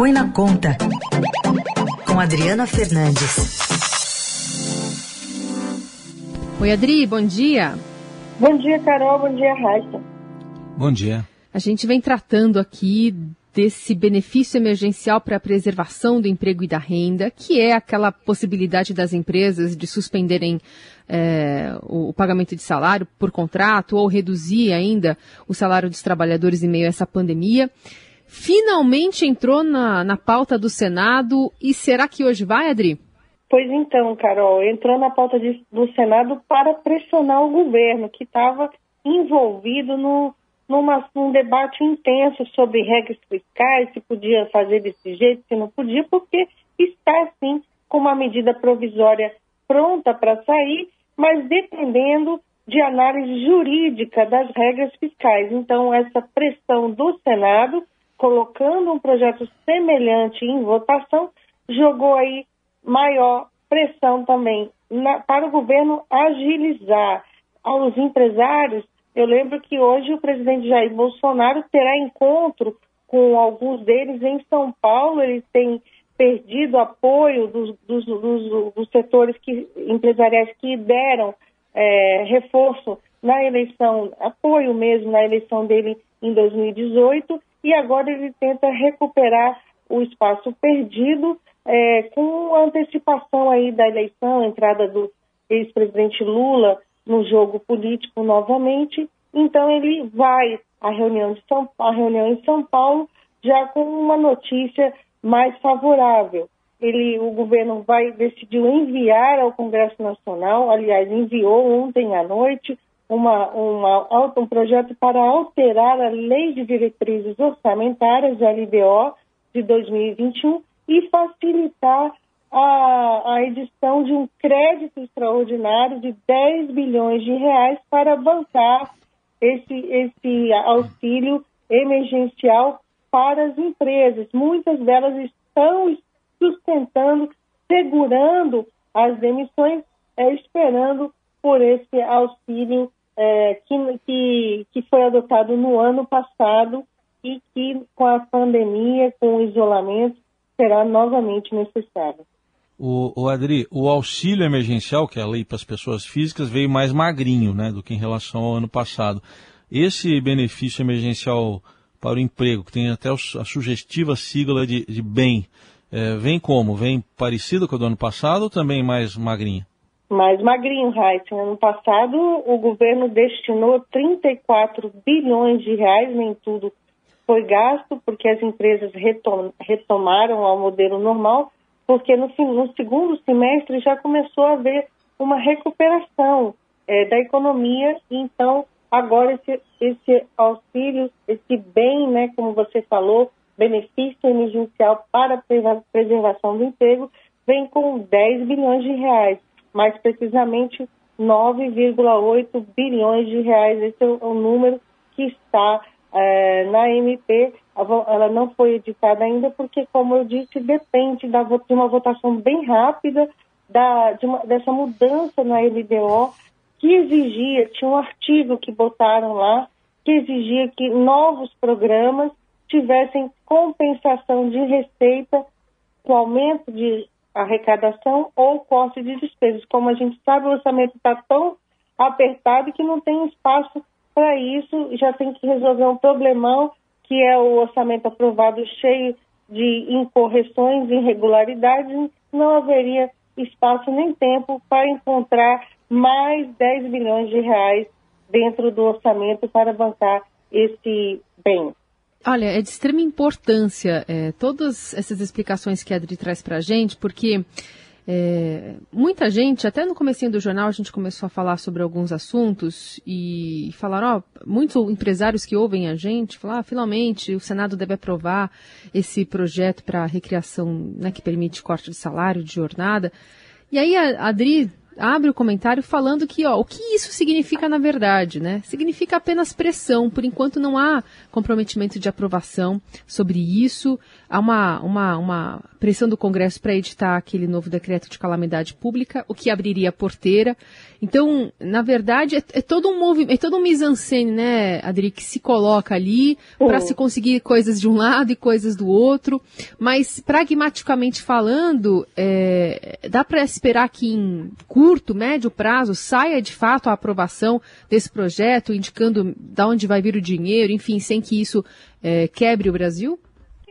Põe na Conta, com Adriana Fernandes. Oi, Adri, bom dia. Bom dia, Carol, bom dia, Raíssa. Bom dia. A gente vem tratando aqui desse benefício emergencial para a preservação do emprego e da renda, que é aquela possibilidade das empresas de suspenderem é, o, o, pagamento de salário por contrato ou reduzir ainda o salário dos trabalhadores em meio a essa pandemia. Finalmente entrou na, na pauta do Senado e será que hoje vai, Adri? Pois então, Carol, entrou na pauta de, do Senado para pressionar o governo, que estava envolvido no, numa, num debate intenso sobre regras fiscais, se podia fazer desse jeito, se não podia, porque está, sim, com uma medida provisória pronta para sair, mas dependendo de análise jurídica das regras fiscais. Então, essa pressão do Senado, colocando um projeto semelhante em votação, jogou aí maior pressão também na, para o governo agilizar aos empresários eu lembro que hoje o presidente Jair Bolsonaro terá encontro com alguns deles em São Paulo. Ele tem perdido apoio dos, dos, dos, dos setores que, empresariais que deram é, reforço na eleição, apoio mesmo na eleição dele em 2018, e agora ele tenta recuperar o espaço perdido é, com antecipação aí da eleição, entrada do ex-presidente Lula no jogo político novamente. Então ele vai à reunião, de São, à reunião em São Paulo já com uma notícia mais favorável. Ele, o governo vai decidiu enviar ao Congresso Nacional, aliás, enviou ontem à noite uma, uma, um projeto para alterar a Lei de Diretrizes Orçamentárias, LDO, de 2021, e facilitar a, a edição de um crédito extraordinário de 10 bilhões de reais para bancar esse, esse auxílio emergencial para as empresas. Muitas delas estão sustentando, segurando as demissões, é, esperando por esse auxílio é, que, que, que foi adotado no ano passado e que, com a pandemia, com o isolamento, será novamente necessário. O, o Adri, o auxílio emergencial, que é a lei para as pessoas físicas, veio mais magrinho né, do que em relação ao ano passado. Esse benefício emergencial para o emprego, que tem até a sugestiva sigla de, de bem, é, vem como? Vem parecido com o do ano passado ou também mais magrinho? Mais magrinho, Raíssa. Ano passado, o governo destinou 34 bilhões de reais, nem tudo foi gasto, porque as empresas retom retomaram ao modelo normal, porque no, no, segundo semestre já começou a haver uma recuperação é, da economia, então agora esse, esse auxílio, esse bem, né, como você falou, benefício emergencial para a preservação do emprego, vem com 10 bilhões de reais, mais precisamente 9,8 bilhões de reais. Esse é o número que está é, na MP, ela não foi editada ainda porque, como eu disse, depende da, de uma votação bem rápida da, de uma, dessa mudança na LDO que exigia, tinha um artigo que botaram lá, que exigia que novos programas tivessem compensação de receita com aumento de arrecadação ou corte de despesas. Como a gente sabe, o orçamento está tão apertado que não tem espaço para isso, já tem que resolver um problemão, que é o orçamento aprovado cheio de incorreções, irregularidades, não haveria espaço nem tempo para encontrar mais 10 bilhões de reais dentro do orçamento para bancar esse bem. Olha, é de extrema importância é, todas essas explicações que a Adri traz para a gente, porque é, muita gente, até no comecinho do jornal, a gente começou a falar sobre alguns assuntos e falaram, ó, muitos empresários que ouvem a gente falaram, ah, finalmente o Senado deve aprovar esse projeto para recriação, né, que permite corte de salário, de jornada. E aí a Adri abre o comentário falando que, ó, o que isso significa na verdade, né? Significa apenas pressão. Por enquanto não há comprometimento de aprovação sobre isso. Há uma, uma, uma pressão do Congresso para editar aquele novo decreto de calamidade pública, o que abriria a porteira. Então, na verdade, é, é todo um movimento, é todo um mise-en-scène, né, Adri, que se coloca ali para se conseguir coisas de um lado e coisas do outro. Mas, pragmaticamente falando, é, dá para esperar que em curto, médio prazo, saia de fato a aprovação desse projeto, indicando de onde vai vir o dinheiro, enfim, sem que isso é, quebre o Brasil?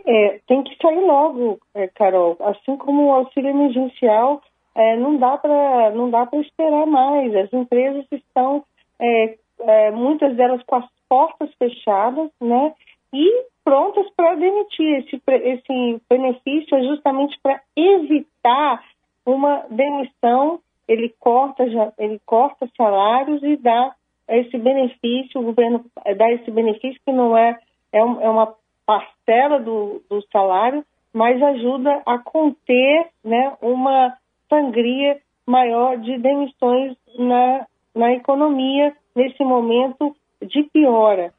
É, tem que sair logo, é, Carol. Assim como o auxílio emergencial, é, não dá para não dá para esperar mais. As empresas estão é, é, muitas delas com as portas fechadas, né? E prontas para demitir. Esse, esse benefício é justamente para evitar uma demissão ele corta, ele corta salários e dá esse benefício, o governo dá esse benefício que não é, é, é uma parcela do, do salário, mas ajuda a conter né, uma sangria maior de demissões na, na economia nesse momento de piora.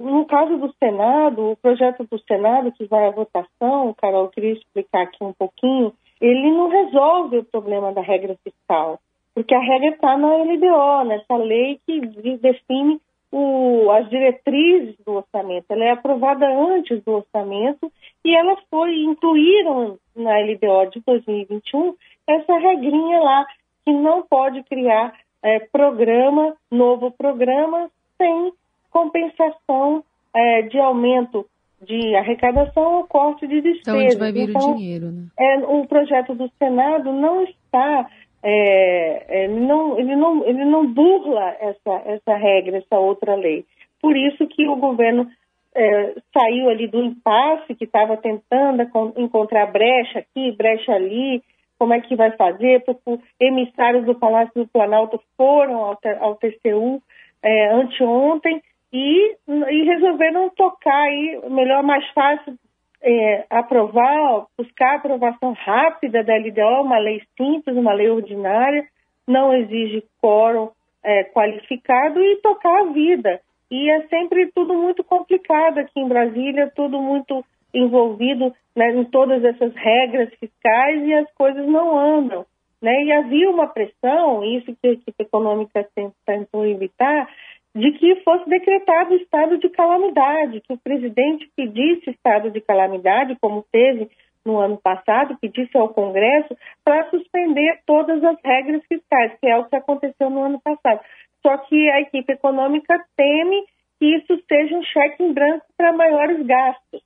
No caso do Senado, o projeto do Senado que vai à votação, Carol, eu queria explicar aqui um pouquinho, ele não resolve o problema da regra fiscal, porque a regra está na LDO, nessa lei que define o, as diretrizes do orçamento. Ela é aprovada antes do orçamento e ela foi incluíram na LDO de 2021 essa regrinha lá que não pode criar é, programa, novo programa, sem compensação é, de aumento de arrecadação ou corte de despesas. Então, onde vai vir então, o dinheiro, né? É, o projeto do Senado não está, é, é, não, ele, não, ele não burla essa, essa regra, essa outra lei. Por isso que o governo é, saiu ali do impasse que estava tentando encontrar brecha aqui, brecha ali, como é que vai fazer, porque emissários do Palácio do Planalto foram ao, ao TCU é, anteontem e, e resolveram tocar aí, melhor, mais fácil, é, aprovar, buscar aprovação rápida da LDO, uma lei simples, uma lei ordinária, não exige quórum é, qualificado e tocar a vida. E é sempre tudo muito complicado aqui em Brasília, tudo muito envolvido né, em todas essas regras fiscais e as coisas não andam. Né? E havia uma pressão, isso que a equipe econômica tentou evitar, de que fosse decretado estado de calamidade, que o presidente pedisse estado de calamidade, como teve no ano passado, pedisse ao Congresso para suspender todas as regras fiscais, que é o que aconteceu no ano passado. Só que a equipe econômica teme que isso seja um cheque em branco para maiores gastos.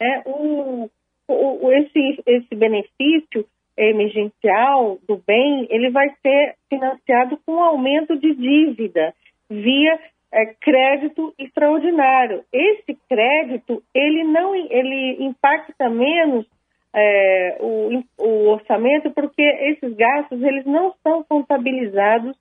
Né? O, o, esse, esse benefício emergencial do bem, ele vai ser financiado com aumento de dívida via é, crédito extraordinário. Esse crédito ele não ele impacta menos é, o, o, orçamento porque esses gastos eles não são contabilizados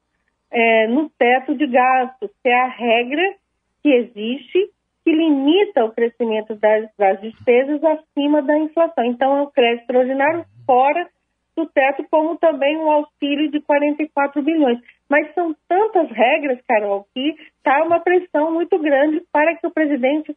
é, no teto de gastos, que é a regra que existe que limita o crescimento das, das despesas acima da inflação. Então, é o crédito extraordinário fora do teto, como também um auxílio de 44 bilhões. Mas são tantas regras, Carol, que está uma pressão muito grande para que o presidente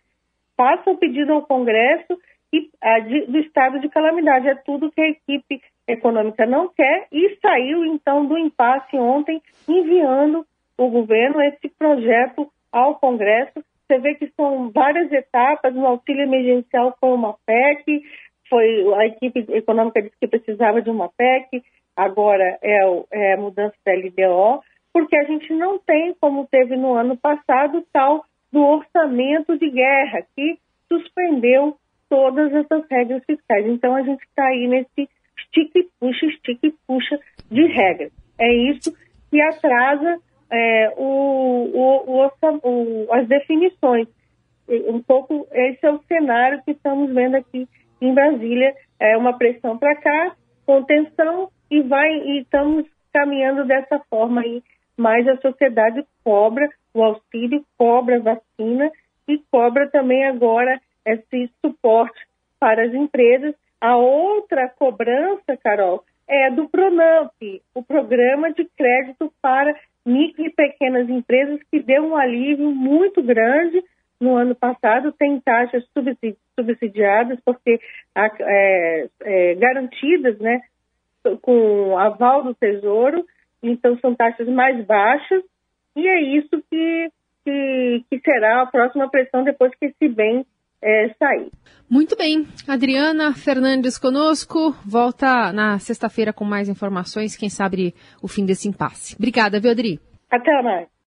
faça o pedido ao Congresso e, a, de, do estado de calamidade. É tudo que a equipe econômica não quer e saiu, então, do impasse ontem, enviando o governo esse projeto ao Congresso. Você vê que são várias etapas, o auxílio emergencial foi uma PEC, foi a equipe econômica disse que precisava de uma PEC, agora é, é a mudança da LDO, porque a gente não tem, como teve no ano passado, tal do orçamento de guerra, que suspendeu todas essas regras fiscais. Então a gente está aí nesse estique puxa, estique puxa de regras. É isso que atrasa é, o, o, o, as definições. Um pouco esse é o cenário que estamos vendo aqui em Brasília é uma pressão para cá, contenção e vai e estamos caminhando dessa forma aí. Mas a sociedade cobra o auxílio, cobra a vacina e cobra também agora esse suporte para as empresas. A outra cobrança, Carol, é do Pronamp, o Programa de Crédito para Micro e Pequenas Empresas, que deu um alívio muito grande no ano passado, tem taxas subsidiadas, porque é, é, garantidas, né, com aval do Tesouro, então são taxas mais baixas, e é isso que, que, que será a próxima pressão depois que esse bem é, sair. Muito bem. Adriana Fernandes conosco. Volta na sexta-feira com mais informações, quem sabe o fim desse impasse. Obrigada, viu, Adri? Até mais.